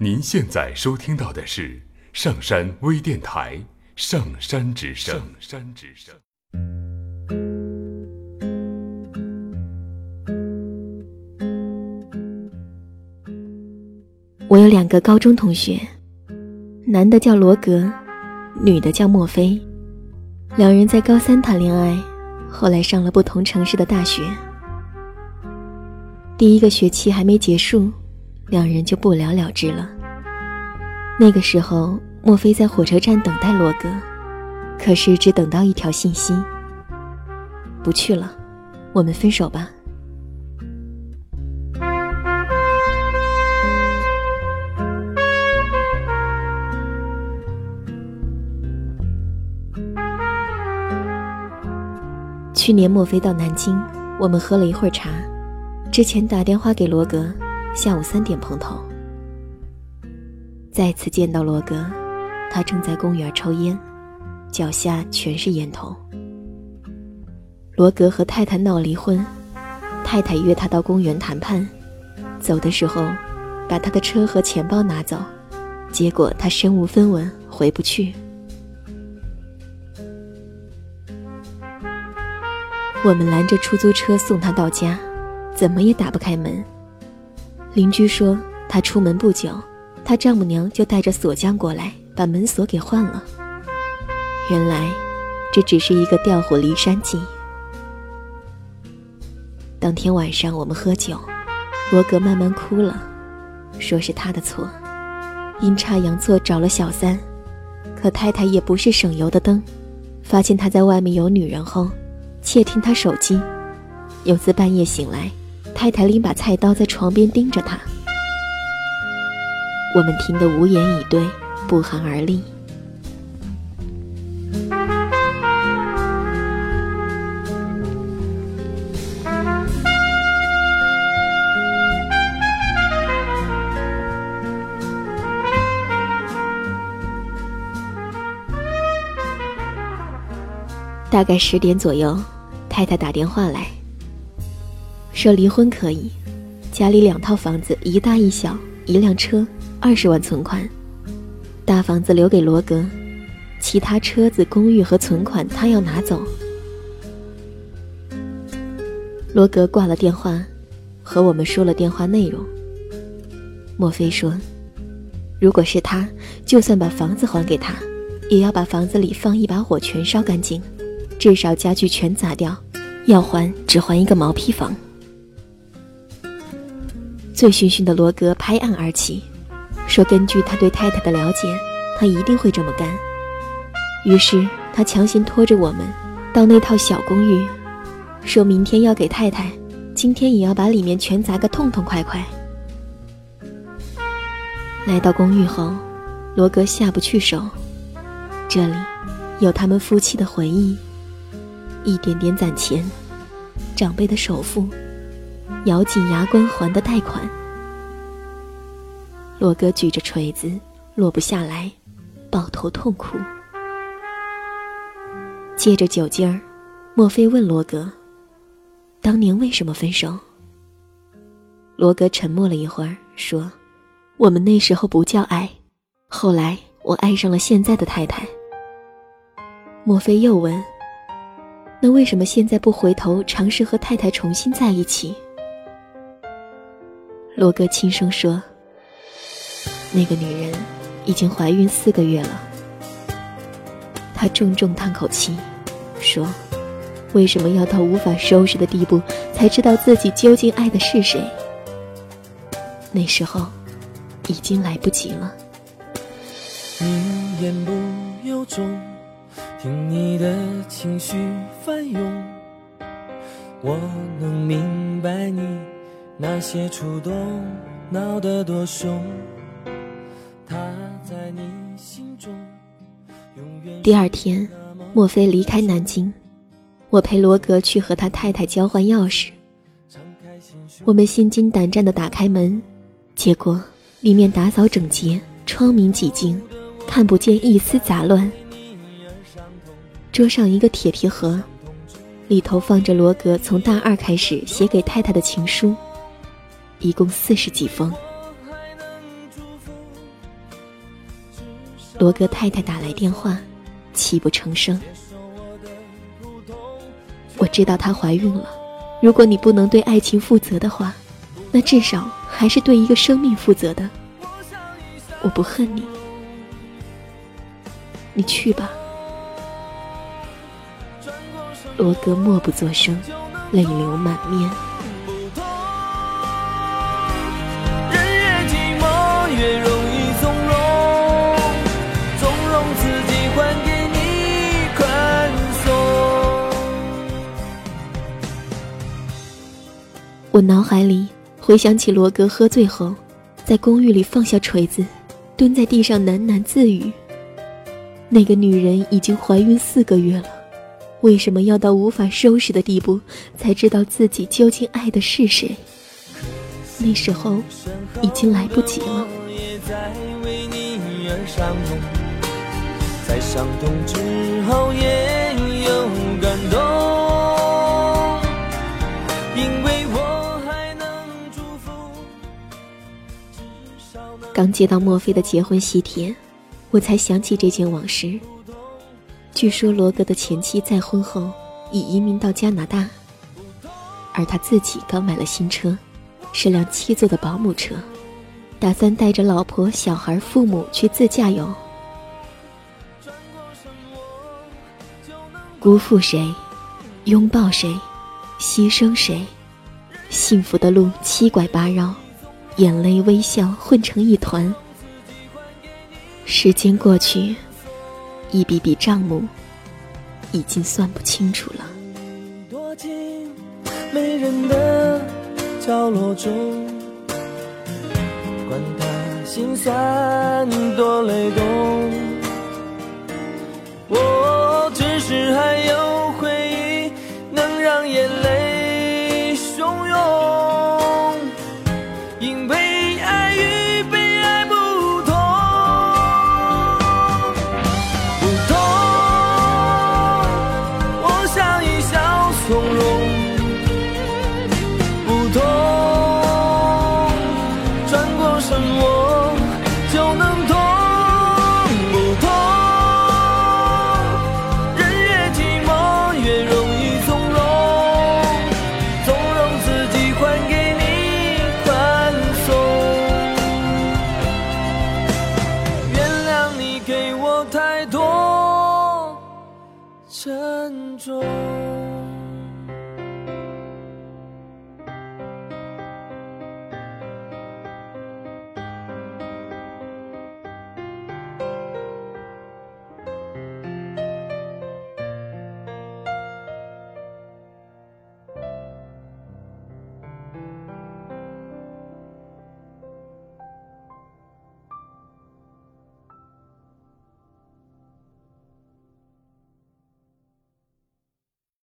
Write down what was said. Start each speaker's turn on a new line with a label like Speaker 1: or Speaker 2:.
Speaker 1: 您现在收听到的是上山微电台《上山之声》。上山之声。
Speaker 2: 我有两个高中同学，男的叫罗格，女的叫墨菲。两人在高三谈恋爱，后来上了不同城市的大学。第一个学期还没结束。两人就不了了之了。那个时候，莫非在火车站等待罗格，可是只等到一条信息：“不去了，我们分手吧。”去年莫非到南京，我们喝了一会儿茶，之前打电话给罗格。下午三点碰头，再次见到罗格，他正在公园抽烟，脚下全是烟头。罗格和太太闹离婚，太太约他到公园谈判，走的时候把他的车和钱包拿走，结果他身无分文，回不去。我们拦着出租车送他到家，怎么也打不开门。邻居说，他出门不久，他丈母娘就带着锁匠过来，把门锁给换了。原来，这只是一个调虎离山计。当天晚上我们喝酒，罗格慢慢哭了，说是他的错，阴差阳错找了小三，可太太也不是省油的灯，发现他在外面有女人后，窃听他手机，有次半夜醒来。太太拎把菜刀在床边盯着他，我们听得无言以对，不寒而栗。大概十点左右，太太打电话来。说离婚可以，家里两套房子，一大一小，一辆车，二十万存款。大房子留给罗格，其他车子、公寓和存款他要拿走。罗格挂了电话，和我们说了电话内容。莫非说，如果是他，就算把房子还给他，也要把房子里放一把火全烧干净，至少家具全砸掉，要还只还一个毛坯房。醉醺醺的罗格拍案而起，说：“根据他对太太的了解，他一定会这么干。”于是他强行拖着我们到那套小公寓，说明天要给太太，今天也要把里面全砸个痛痛快快。来到公寓后，罗格下不去手，这里有他们夫妻的回忆，一点点攒钱，长辈的首付。咬紧牙关还的贷款，罗哥举着锤子落不下来，抱头痛哭。借着酒劲儿，莫非问罗格：“当年为什么分手？”罗格沉默了一会儿，说：“我们那时候不叫爱，后来我爱上了现在的太太。”莫非又问：“那为什么现在不回头尝试和太太重新在一起？”罗哥轻声说：“那个女人已经怀孕四个月了。”他重重叹口气，说：“为什么要到无法收拾的地步，才知道自己究竟爱的是谁？那时候，已经来不及了。”
Speaker 3: 你言不由衷，听你的情绪翻涌，我能明白你。那些触动闹得多凶，他在你心中永远
Speaker 2: 第二天，莫非离开南京，我陪罗格去和他太太交换钥匙。我们心惊胆战地打开门，结果里面打扫整洁，窗明几净，看不见一丝杂乱。桌上一个铁皮盒，里头放着罗格从大二开始写给太太的情书。一共四十几封，
Speaker 3: 罗格太太打来电话，泣不成声。我知道她怀孕了。如果你不能对爱情负责的话，那至少还是对一个生命负责的。我不恨你，你去吧。罗格默不作声，泪流满面。我脑海里回想起罗格喝醉后，在公寓里放下锤子，蹲在地上喃喃自语。那个女人已经怀孕四个月了，为什么要到无法收拾的地步，才知道自己究竟爱的是谁？那时候已经来不及了。在伤痛之后也有刚接到墨菲的结婚喜帖，我才想起这件往事。据说罗格的前妻再婚后已移民到加拿大，而他自己刚买了新车，是辆七座的保姆车，打算带着老婆、小孩、父母去自驾游。辜负谁，拥抱谁，牺牲谁，幸福的路七拐八绕。眼泪、微笑混成一团。时间过去，一笔笔账目已经算不清楚了。躲进没人的角落中，管他心酸多累动，
Speaker 4: 中